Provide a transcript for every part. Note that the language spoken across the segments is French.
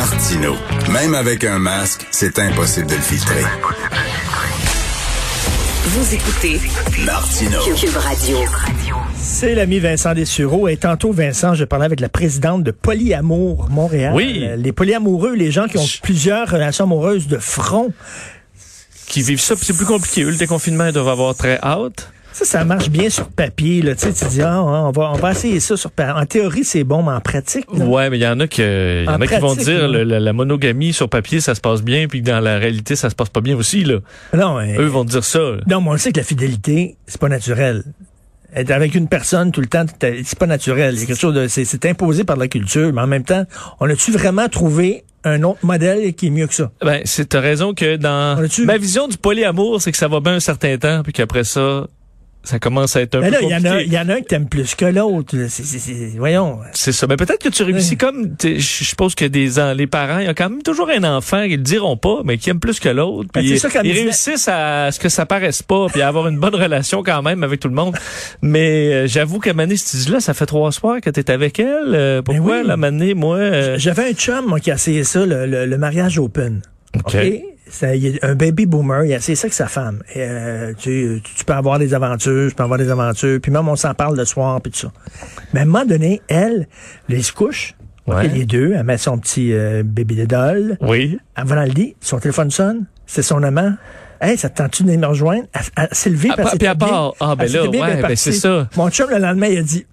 Martino. Même avec un masque, c'est impossible de le filtrer. Vous écoutez Martino. Cube Radio. C'est l'ami Vincent Dessureau. Et tantôt, Vincent, je parlais avec la présidente de Polyamour Montréal. Oui. Les polyamoureux, les gens qui ont plusieurs relations amoureuses de front. qui vivent ça, puis c'est plus compliqué. Eux, le déconfinement, ils doivent avoir très hâte. Ça, ça marche bien sur papier. Là. Tu, sais, tu dis, ah, on, va, on va essayer ça sur papier. En théorie, c'est bon, mais en pratique, là, Ouais, mais il y en a que, y en En a qui vont dire le- la, la monogamie sur papier, ça se passe bien, puis que dans la réalité, ça se passe pas bien aussi, là. non, Eux vont dire ça. là. non, mais on le sait que la fidélité, c'est pas naturel. Être avec une personne tout le temps, c'est pas naturel. Il y a quelque chose de, c'est, imposé par la culture, mais en même temps, on a-tu vraiment trouvé un autre modèle qui est mieux que ça? Ben, c'est, t'as raison que dans, ma vision du polyamour, c'est que ça va bien un certain temps, puis qu'après ça, ça commence à être un Mais peu là, il y, compliqué. il y en a un que t'aimes plus que l'autre. Voyons. C'est ça. Mais peut-être que tu réussis comme, je suppose que des, les parents, il y a quand même toujours un enfant qui le diront pas, mais qui aime plus que l'autre. Ben, ils disait. réussissent à ce que ça paraisse pas, puis à avoir une bonne relation quand même avec tout le monde. Mais euh, j'avoue qu'à Mané, tu dis là, ça fait trois soirs que t'es avec elle. Euh, pourquoi Ben oui. la Mané, moi? euh, J'avais un chum, moi, qui a essayé ça, le, le- le mariage open. OK. OK? Ça, il est un baby boomer, il a essayé ça avec sa femme. Et, euh, tu, tu peux avoir des aventures, je peux avoir des aventures, puis même on s'en parle le soir, puis tout ça. Mais à un moment donné, elle, se couchent, Ouais. Les deux, elle met son petit euh, baby doll, Oui. elle va dans le lit, son téléphone sonne, c'est son amant. Hey, ça te tente-tu de me rejoindre? Elle, elle s'est levée, puis elle puis à part- ah, ben là, ouais, ben c'est ça. Mon chum, le lendemain, il a dit,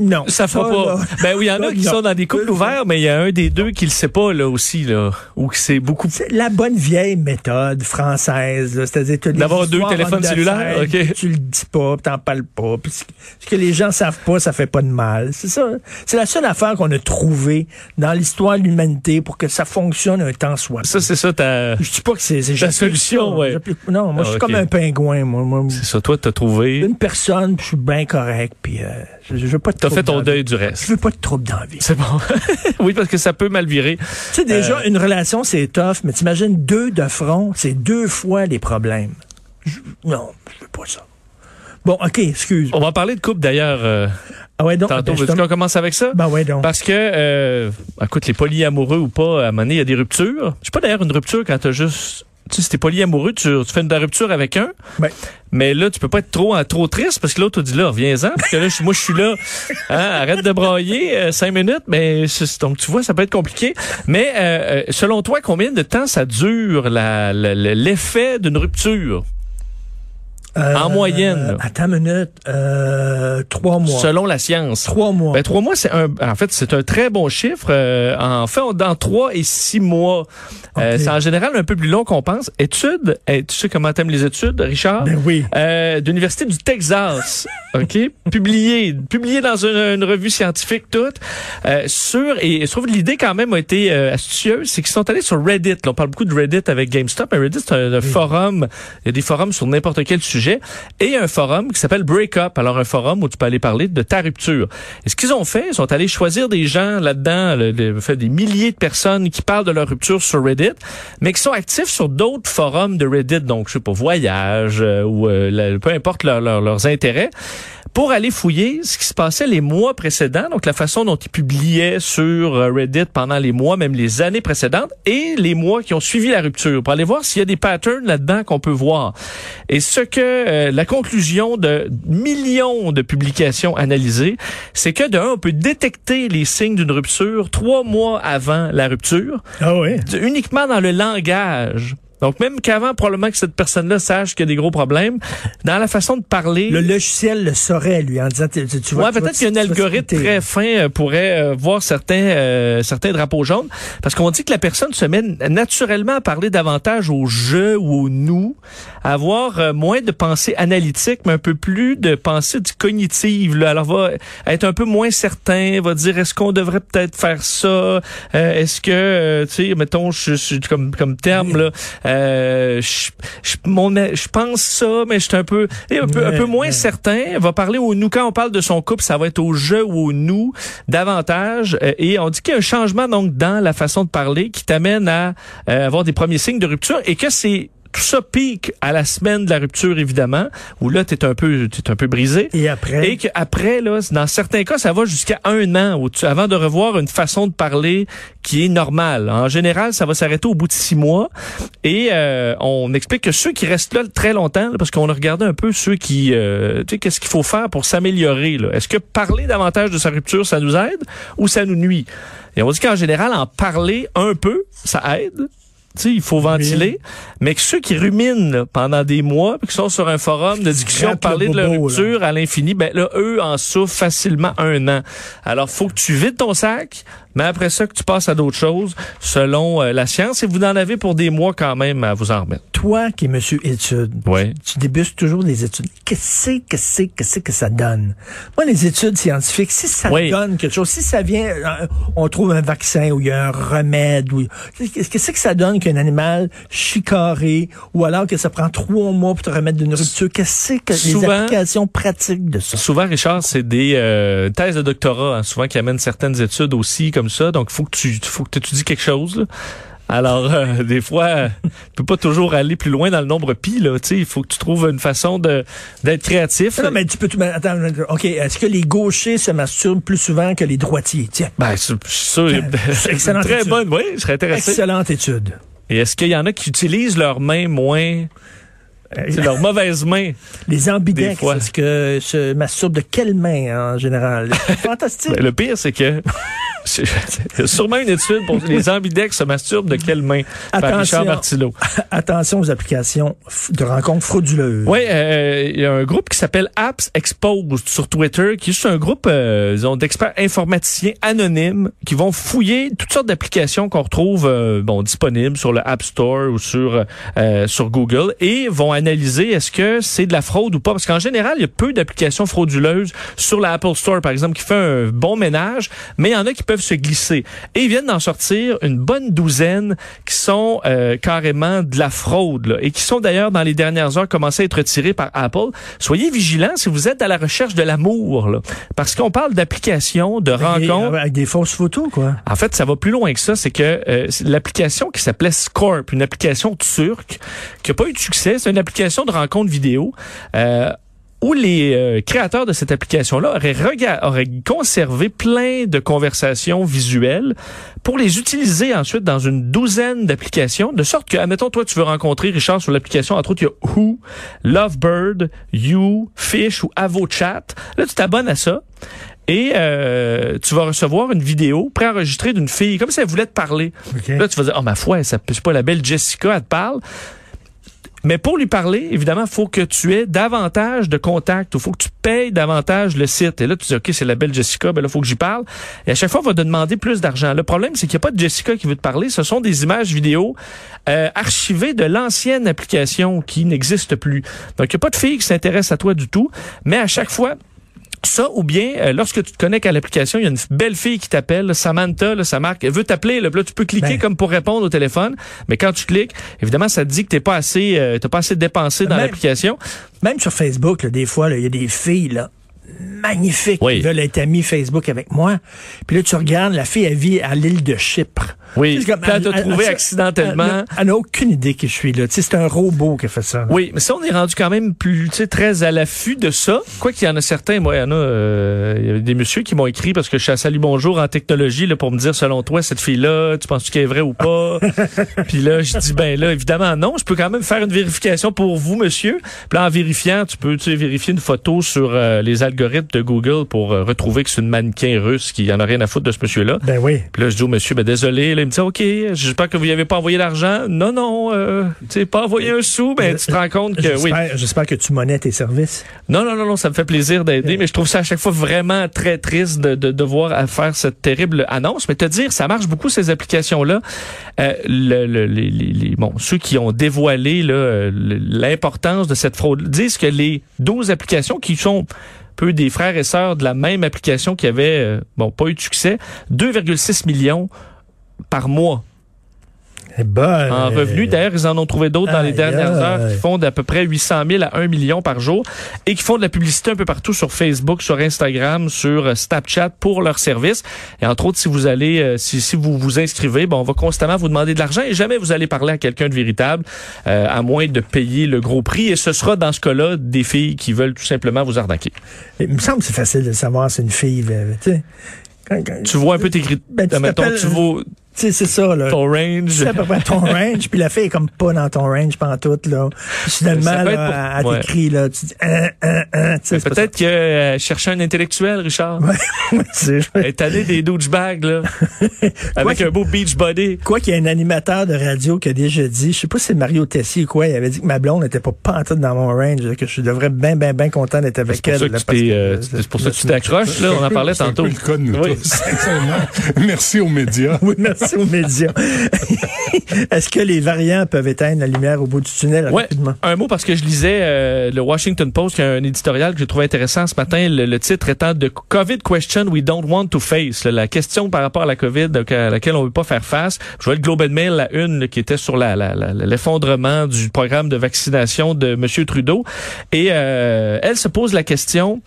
non. Ça fera ça, pas. là. Ben oui, il y en a qui non. sont dans des couples ouverts, mais il y a un des deux qui le sait pas, là, aussi, là. Ou que c'est beaucoup C'est la bonne vieille méthode française, là. c'est-à-dire D'avoir deux téléphones cellulaires, ok. Tu le dis pas, t'en parles pas. puis ce que les gens savent pas, ça fait pas de mal. C'est ça. C'est la seule affaire qu'on a trouvée dans l'histoire de l'humanité pour que ça fonctionne un temps soit. Ça, c'est ça, ta... Je dis pas que c'est j'applique solution, ça. ouais. Non, moi Ah, je suis ok. comme un pingouin. Moi, moi C'est ça, toi, t'as trouvé... une personne, puis je suis bien correct, puis euh, je, je veux pas de T'as fait ton deuil du Je reste. veux pas de trouble dans la vie. C'est bon. oui, parce que ça peut mal virer. Tu sais, déjà, Euh, une relation, c'est tough, mais t'imagines deux de front, c'est deux fois les problèmes. Je- non, je veux pas ça. Bon, OK, excuse. On va parler de couple d'ailleurs euh, Ah ouais, donc, tantôt. ben, Veux-tu qu'on commence avec ça? ben ouais, donc. Parce que, euh, écoute, les polyamoureux ou pas, à un moment donné, il y a des ruptures. Je sais pas d'ailleurs une rupture quand t'as juste... Tu sais, si t'es polyamoureux, tu, tu fais une rupture avec un, Ben. mais là, tu peux pas être trop trop triste parce que l'autre te dit là, reviens-en, parce que là, moi, je suis là. Hein, arrête de brailler euh, cinq minutes, mais c'est- donc tu vois, ça peut être compliqué. Mais euh, euh, selon toi, combien de temps ça dure la- la- la- l'effet d'une rupture? En moyenne. Attends une minute. Euh, trois mois. selon la science? Trois mois. Ben, trois mois, c'est un, en fait, c'est un très bon chiffre. Euh, en fait, dans trois et six mois, euh, c'est en général un peu plus long qu'on pense. Études, eh, tu sais comment t'aimes les études, Richard? ben oui. Euh, d'université du Texas, ok, publié, publié dans une, une revue scientifique toute euh, sur et je trouve que l'idée quand même a été euh, astucieuse, c'est qu'ils sont allés sur Reddit. Là, on parle beaucoup de Reddit avec GameStop, mais Reddit c'est un, un forum, il y a des forums sur n'importe quel sujet et un forum qui s'appelle Breakup. Alors un forum où tu peux aller parler de ta rupture. Et ce qu'ils ont fait, ils sont allés choisir des gens là-dedans, des milliers de personnes qui parlent de leur rupture sur Reddit, mais qui sont actifs sur d'autres forums de Reddit, donc je sais pas voyage euh, ou euh, peu importe leur- leur- leurs intérêts pour aller fouiller ce qui se passait les mois précédents, donc la façon dont ils publiaient sur euh, Reddit pendant les mois, même les années précédentes, et les mois qui ont suivi la rupture, pour aller voir s'il y a des patterns là-dedans qu'on peut voir. Et ce que euh, la conclusion de millions de publications analysées, c'est que de un, on peut détecter les signes d'une rupture trois mois avant la rupture, Ah uniquement dans le langage. Donc même qu'avant probablement que cette personne-là sache qu'il y a des gros problèmes, dans la façon de parler. Le logiciel le saurait, lui, en disant, tu, tu, vas- Ouais, peut-être qu'un algorithme très fin euh, pourrait euh, voir certains euh, certains drapeaux jaunes parce qu'on dit que la personne se met naturellement à parler davantage au je ou au nous, à avoir euh, moins de pensée analytique mais un peu plus de pensée du cognitive là. Alors va être un peu moins certain, va dire est-ce qu'on devrait peut-être faire ça? Euh, est-ce que tu sais mettons je, je- comme comme terme là euh, je, je, mon- je pense ça mais je suis un peu et un peu un peu Ouais, moins ouais. certain, va parler au nous. Quand on parle de son couple, ça va être au je ou au nous davantage. Euh, et on dit qu'il y a un changement donc dans la façon de parler qui t'amène à euh, avoir des premiers signes de rupture et que c'est Tout ça pique à la semaine de la rupture, évidemment, où là, t'es un peu, t'es un peu brisé. Et après? Et qu'après, là, dans certains cas, ça va jusqu'à un an où tu, avant de revoir une façon de parler qui est normale. En général, ça va s'arrêter au bout de six mois. Et euh, on explique que ceux qui restent là très longtemps, là, parce qu'on a regardé un peu ceux qui, euh, tu sais, qu'est-ce qu'il faut faire pour s'améliorer. là. Est-ce que parler davantage de sa rupture, ça nous aide ou ça nous nuit? Et on dit qu'en général, en parler un peu, ça aide. Tu sais, il faut ventiler, mais que ceux qui ruminent là, pendant des mois, puis qui sont sur un forum de discussion, parler de leur rupture à l'infini, ben là, eux en souffrent facilement un an. Alors, faut que tu vides ton sac, mais après ça, que tu passes à d'autres choses, selon euh, la science, et vous en avez pour des mois quand même à vous en remettre. Toi qui es monsieur études, Ouais. tu débutes toujours des études. Qu'est-ce que c'est, qu'est-ce que ça donne? Moi, les études scientifiques, si ça Oui. donne quelque chose, si ça vient, euh, on trouve un vaccin ou il y a un remède, ou qu'est-ce que ça donne qu'un animal chicoré, ou alors que ça prend trois mois pour te remettre d'une rupture? Qu'est-ce que c'est que les Souvent- applications pratiques de ça? Souvent, Richard, c'est des euh, thèses de doctorat, hein, souvent qui amènent certaines études aussi comme ça. Donc, faut que tu faut que tu étudies quelque chose. là. Alors, euh, des fois, euh, tu peux pas toujours aller plus loin dans le nombre pi. Là, il faut que tu trouves une façon de d'être créatif. Non, mais tu peux mais attends, OK, est-ce que les gauchers se masturbent plus souvent que les droitiers? Tiens. Ben, c'est c'est sûr. C'est excellente Très étude. bonne, oui, je serais intéressé. Excellente étude. Et est-ce qu'il y en a qui utilisent leurs mains moins, c'est leurs mauvaises mains? Les ambidex, est-ce que se masturbent de quelle main en général? Fantastique. Ben, le pire, c'est que sûrement une étude pour les ambidex se masturbent de quelle main? Par Attention. Richard Martineau. Attention aux applications de rencontres frauduleuses. Oui, euh, il y a un groupe qui s'appelle Apps Exposed sur Twitter, qui est juste un groupe euh, d'experts informaticiens anonymes qui vont fouiller toutes sortes d'applications qu'on retrouve euh, bon disponibles sur le App Store ou sur euh, sur Google et vont analyser est-ce que c'est de la fraude ou pas parce qu'en général il y a peu d'applications frauduleuses sur l'Apple Store par exemple qui fait un bon ménage, mais il y en a qui peuvent se glisser et ils viennent d'en sortir une bonne douzaine qui sont euh, carrément de la fraude là, et qui sont d'ailleurs dans les dernières heures commencé à être retirés par Apple. Soyez vigilants si vous êtes à la recherche de l'amour là, parce qu'on parle d'applications, de rencontres. Avec des fausses photos, quoi. En fait, ça va plus loin que ça. C'est que euh, l'application qui s'appelait Scorp, une application turque qui a pas eu de succès, c'est une application de rencontre vidéo. Euh, où les euh, créateurs de cette application-là auraient, conservé plein de conversations visuelles pour les utiliser ensuite dans une douzaine d'applications, de sorte que, admettons, toi, tu veux rencontrer Richard sur l'application, entre autres, il y a Who, Lovebird, You, Fish ou AvoChat. Là, tu t'abonnes à ça. Et euh, tu vas recevoir une vidéo préenregistrée d'une fille, comme si elle voulait te parler. OK. Là, tu vas dire, oh ma foi, ça c'est pas la belle Jessica, elle te parle. Mais pour lui parler, évidemment, faut que tu aies davantage de contacts, il faut que tu payes davantage le site. Et là, tu dis, OK, c'est la belle Jessica, ben là, faut que j'y parle. Et à chaque fois, on va te demander plus d'argent. Le problème, c'est qu'il n'y a pas de Jessica qui veut te parler. Ce sont des images vidéo euh, archivées de l'ancienne application qui n'existe plus. Donc, il n'y a pas de fille qui s'intéresse à toi du tout. Mais à chaque fois, ça, ou bien, euh, lorsque tu te connectes à l'application, il y a une belle fille qui t'appelle, Samantha, là, ça marque, elle veut t'appeler, là, là, tu peux cliquer Ben. comme pour répondre au téléphone, mais quand tu cliques, évidemment, ça te dit que t'es pas assez, euh, t'as pas assez dépensé dans l'application. Même sur Facebook, là, des fois, il y a des filles là, magnifiques Oui. qui veulent être amies Facebook avec moi. Puis là, tu regardes, la fille, elle vit à l'île de Chypre. Oui. Comme, elle t'a trouvé elle- accidentellement. Elle, n'a aucune idée que je suis là. Tu sais, c'est un robot qui a fait ça. là. Oui, mais ça, on est rendu quand même plus, tu sais, très à l'affût de ça. Quoi qu'il y en a certains, moi, il y en a, euh, il y a des messieurs qui m'ont écrit parce que je suis à Salut Bonjour en technologie, là, pour me dire, selon toi, cette fille-là, tu penses qu'elle est vraie ou pas? Puis là, je dis, ben là, évidemment, non. Je peux quand même faire une vérification pour vous, monsieur. Puis là, en vérifiant, tu peux, tu sais, vérifier une photo sur euh, les algorithmes de Google pour euh, retrouver que c'est une mannequin russe qui en a rien à foutre de ce monsieur-là. Ben oui. Puis là, je dis au monsieur, ben désolé. Là, il me dit, OK, j'espère que vous n'y avez pas envoyé l'argent. Non, non, euh, tu pas envoyé un sou, ben tu te rends compte que oui. J'espère que tu monnaies tes services. Non, non, non, non, ça me fait plaisir d'aider, mais je trouve ça à chaque fois vraiment très triste de, de devoir faire cette terrible annonce. Mais te dire, ça marche beaucoup ces applications-là. Euh, le, le- les, les- les- bon, ceux qui ont dévoilé l'importance de cette fraude disent que les 12 applications qui sont peu des frères et sœurs de la même application qui avaient, euh, bon, pas eu de succès, 2,6 millions par mois. Eh ben, en euh, revenus. D'ailleurs, ils en ont trouvé d'autres dans les dernières heures qui font d'à peu près 800 000 à 1 million par jour et qui font de la publicité un peu partout sur Facebook, sur Instagram, sur euh, Snapchat pour leurs services. Et entre autres, si vous allez, euh, si, si vous vous inscrivez, bon, on va constamment vous demander de l'argent et jamais vous allez parler à quelqu'un de véritable, euh, à moins de payer le gros prix. Et ce sera dans ce cas-là des filles qui veulent tout simplement vous arnaquer. Il me semble que c'est facile de savoir c'est une fille. euh, Tu sais, Tu vois un peu tes critères. Ben, tu sais, c'est ça, là. ton range. C'est à peu près ton range, puis la fille est comme pas dans ton range pantoute, là. Puis là, pour- elle t'écrit, là, tu dis, sais, c'est pas Peut-être que euh, chercher un intellectuel, Richard. Ouais, c'est- Est allé des douchebags, là. avec un beau beach body. Quoi qu'il y ait un animateur de radio qui a déjà dit, je sais pas si c'est Mario Tessier ou quoi, il avait dit que ma blonde n'était pas pantoute dans mon range, que je devrais bien, bien, bien content d'être avec C'est elle. là, euh, c'est pour ça que tu t'accroches, là. On en parlait C'est tantôt. peu le cas de nous Oui. tous, sincèrement. Merci aux médias. Oui, merci aux médias. Est-ce que les variants peuvent éteindre la lumière au bout du tunnel Ouais, rapidement? un mot parce que je lisais euh, le Washington Post, qui a un éditorial que j'ai trouvé intéressant ce matin, le, le titre étant de COVID question we don't want to face, là, la question par rapport à la COVID donc, à laquelle on veut pas faire face. Je vois le Globe and Mail, la une, là, qui était sur la, la- la- l'effondrement du programme de vaccination de M. Trudeau, et euh, elle se pose la question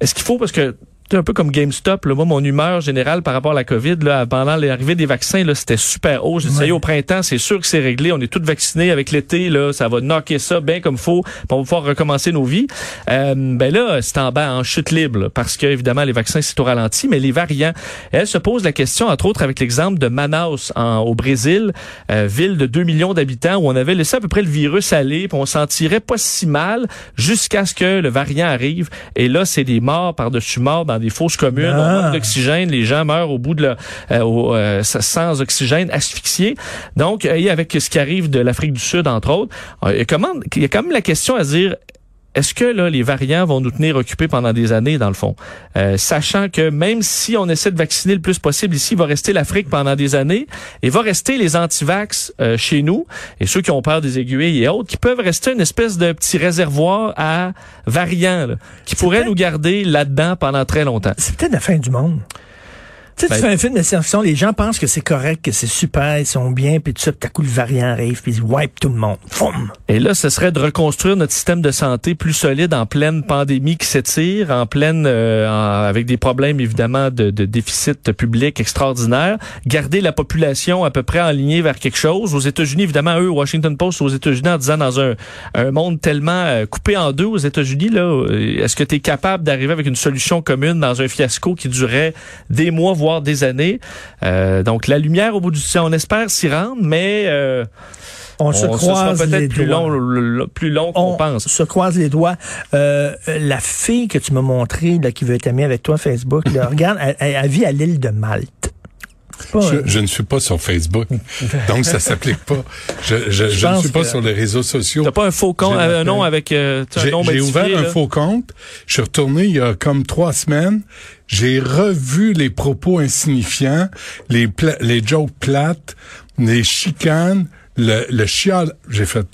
est-ce qu'il faut parce que un peu comme GameStop, là, moi, mon humeur générale par rapport à la COVID, là, pendant l'arrivée des vaccins, là, c'était super haut. J'ai dit, ça y est, au printemps, c'est sûr que c'est réglé. On est tous vaccinés avec l'été, là, ça va knocker ça bien comme faut, on va pouvoir recommencer nos vies. Euh, ben là, c'est en bas, en chute libre, là, parce que, évidemment, les vaccins, c'est au ralenti, mais les variants. Elle se pose la question, entre autres, avec l'exemple de Manaus, en- au Brésil, euh, ville de 2 millions d'habitants, où on avait laissé à peu près le virus aller, puis on s'en tirait pas si mal, jusqu'à ce que le variant arrive. Et là, c'est des morts par-dessus morts dans des fosses communes, Ah. on manque d'oxygène, les gens meurent au bout de la, euh, au, euh, sans oxygène, asphyxiés. Donc, euh, et avec ce qui arrive de l'Afrique du Sud, entre autres, euh, il y a comment- il y a quand même la question à se dire, est-ce que là, les variants vont nous tenir occupés pendant des années, dans le fond? Euh, sachant que même si on essaie de vacciner le plus possible ici, il va rester l'Afrique pendant des années et va rester les antivax euh, chez nous et ceux qui ont peur des aiguilles et autres, qui peuvent rester une espèce de petit réservoir à variants là, qui pourrait peut-être- nous garder là-dedans pendant très longtemps. C'est peut-être la fin du monde. Tu sais, Ben- tu fais un film de science-fiction, les gens pensent que c'est correct, que c'est super, ils sont bien, puis tout ça, tout à coup, le variant arrive, puis ils wipe tout le monde. Foum! Et là, ce serait de reconstruire notre système de santé plus solide en pleine pandémie qui s'étire, en pleine, euh, en- avec des problèmes évidemment de, de déficit public extraordinaire, garder la population à peu près alignée vers quelque chose. Aux États-Unis, évidemment, eux, Washington Post aux États-Unis, en disant dans un, un monde tellement euh, coupé en deux aux États-Unis, là, euh, est-ce que tu es capable d'arriver avec une solution commune dans un fiasco qui durait des mois, voire des années? Euh, donc, la lumière au bout du tunnel, on espère s'y rendre, mais euh, On, se croise les peut-être plus doigts. long, le- plus long qu'on On pense. se croise les doigts. Euh, la fille que tu m'as montrée, là, qui veut être amie avec toi Facebook, là, regarde, elle vit à l'île de Malte. Pas, Je, je ne suis pas sur Facebook, donc ça s'applique pas. Je, je, je ne suis pas sur les réseaux sociaux. T'as pas un faux compte, Je un l'appelle. nom avec euh, un J'ai nom j'ai ouvert un faux compte. Je suis retourné il y a comme trois semaines. J'ai revu les propos insignifiants, les, pla- les jokes plates, les chicanes, le, le chial. J'ai fait.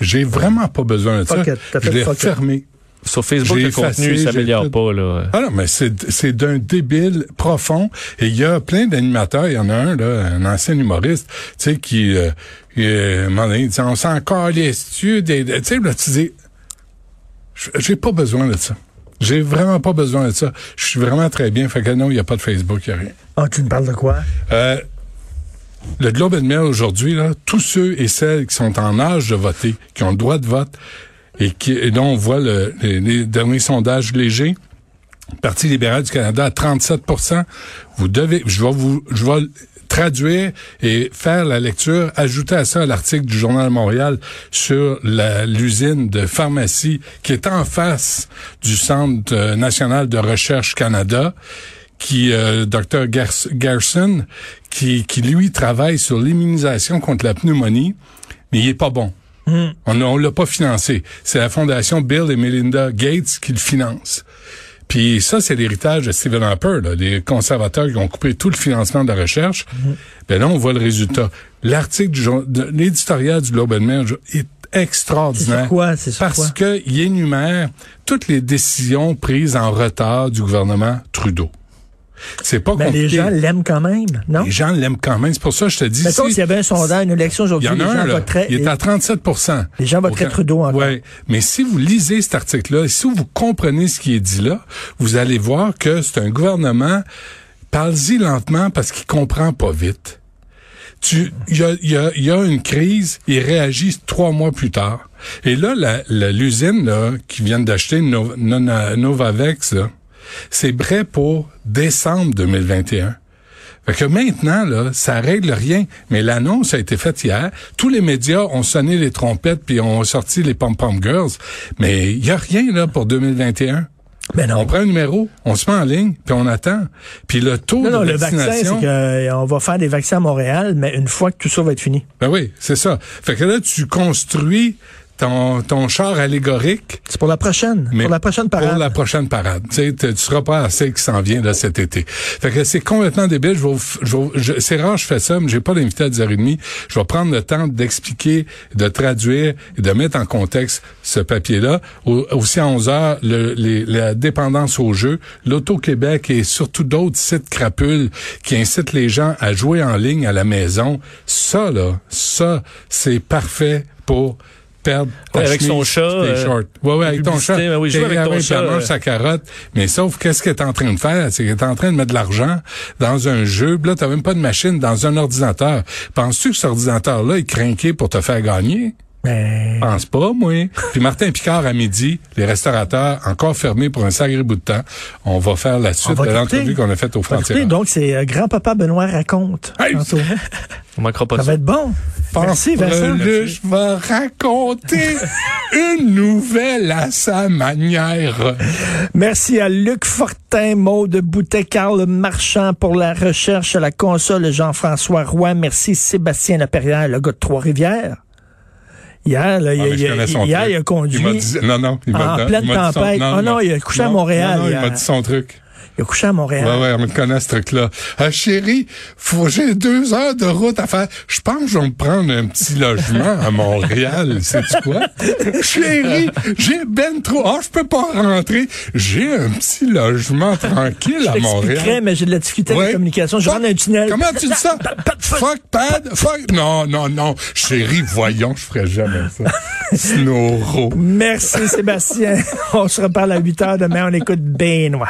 J'ai vraiment pas besoin de ça. Je l'ai fermé. Sur Facebook, le contenu s'améliore pas là. Ah non, mais c'est c'est d'un débile profond. Et il y a plein d'animateurs. Il y en a un, là, un ancien humoriste, tu sais, qui, euh, il, euh, il dit, on s'en calisse-tu Tu sais, là, tu dis, j'ai pas besoin de ça. J'ai vraiment pas besoin de ça. Je suis vraiment très bien. Fait que non, il n'y a pas de Facebook, il n'y a rien. Ah, tu me parles de quoi? Euh, le Globe and Mail aujourd'hui, là, tous ceux et celles qui sont en âge de voter, qui ont le droit de vote, et qui, et dont on voit le- les, les derniers sondages légers, Parti libéral du Canada à 37% Vous devez, je vais vous, je vais traduire et faire la lecture, ajouter à ça l'article du Journal de Montréal sur l'usine de pharmacie qui est en face du Centre euh, national de recherche Canada, qui, euh, Dr. Gerson, qui, qui lui travaille sur l'immunisation contre la pneumonie, mais il est pas bon. On on l'a pas financé. C'est la fondation Bill et Melinda Gates qui le finance. Puis ça, c'est l'héritage de Stephen Harper, là, des conservateurs qui ont coupé tout le financement de la recherche. Ben là, on voit le résultat. L'article du l'éditorial du Globe and Mail est C'est extraordinaire. sur quoi? C'est Parce qu'il énumère toutes les décisions prises en retard du gouvernement Trudeau. C'est pas Mais compliqué. les gens l'aiment quand même, non? Les gens l'aiment quand même. C'est pour ça que je te dis. Mettons si- s'il y avait un sondage, une élection aujourd'hui, les gens un, voteraient. Il est à 37% Les gens voteraient Trudeau encore. Ouais. Mais si vous lisez cet article-là, et si vous comprenez ce qui est dit là, vous allez voir que c'est un gouvernement, parle-y lentement parce qu'il comprend pas vite. Tu, il y a, il y, a, il y a une crise, il réagit trois mois plus tard. Et là, la- la- l'usine là, qui vient d'acheter No- Nona- Novavax, là, c'est prêt pour décembre 2021. Fait que maintenant, là, ça règle rien. Mais l'annonce a été faite hier. Tous les médias ont sonné les trompettes puis ont sorti les pom-pom girls. Mais il y a rien, là, pour 2021. Ben non. On prend un numéro, on se met en ligne, puis on attend. Puis le taux Non, non, de le vaccin, vaccination... c'est qu'on va faire des vaccins à Montréal, mais une fois que tout ça va être fini. Ben oui, c'est ça. Fait que là, tu construis ton, ton char allégorique C'est pour la prochaine. mais pour la prochaine parade. Pour la prochaine parade. Tu sais, tu seras pas assez qui s'en vient là cet été. Fait que c'est complètement débile. Je je je- c'est rare que je fais ça, mais j'ai pas d'invité à 10h30. Je vais prendre le temps d'expliquer, de traduire et de mettre en contexte ce papier-là. Au- aussi à 11h, le, les- la dépendance au jeu, l'Auto-Québec et surtout d'autres sites crapules qui incitent les gens à jouer en ligne à la maison. Ça, là, ça, c'est parfait pour perdre ta Ouais, avec son chat, tes euh, shorts. Ouais, ouais, avec ton chat. ben oui, avec ton chat, mange sa carotte. Mais sauf, qu'est-ce qu'elle est en train de faire? C'est qu'elle est en train de mettre de l'argent dans un jeu. Là, t'as même pas de machine dans un ordinateur. Penses-tu que cet ordinateur-là est craqué pour te faire gagner? Ben, Pense pas, moi. Puis Martin Picard, à midi, les restaurateurs encore fermés pour un sacré bout de temps. On va faire la suite de l'entrevue qu'on a faite au frontières. donc, c'est euh, grand-papa Benoît raconte. Hey! On manquera pas Ça ça. va être bon. Merci, Vincent. Je vais raconter une nouvelle à sa manière. Merci à Luc Fortin, Maude Boutet, Carl Marchand pour la recherche à la console, Jean-François Roy. Merci Sébastien Laperrière, le gars de Trois-Rivières. Hier, là, il, Ah, il- hier, il a conduit. Il m'a dit, non, non, il m'a En pleine m'a dit son- tempête. Ah non, il a couché à Montréal Non, non, il m'a dit son truc. Il a couché à Montréal. Ouais, ouais, on le connaît, ce truc-là. Ah, chérie, faut, j'ai deux heures de route à faire. Je pense que je vais me prendre un petit logement à Montréal. Sais-tu quoi? chérie, j'ai ben trop. Ah, je peux pas rentrer. J'ai un petit logement tranquille à Montréal. mais j'ai de la difficulté avec la communication. Je rentre dans un tunnel. Comment tu dis ça? fuck pad, fuck. Non, non, non. Chérie, voyons, je ferais jamais ça. Snoro. Merci Sébastien. On se reparle à 8 heures demain. On écoute Benoît.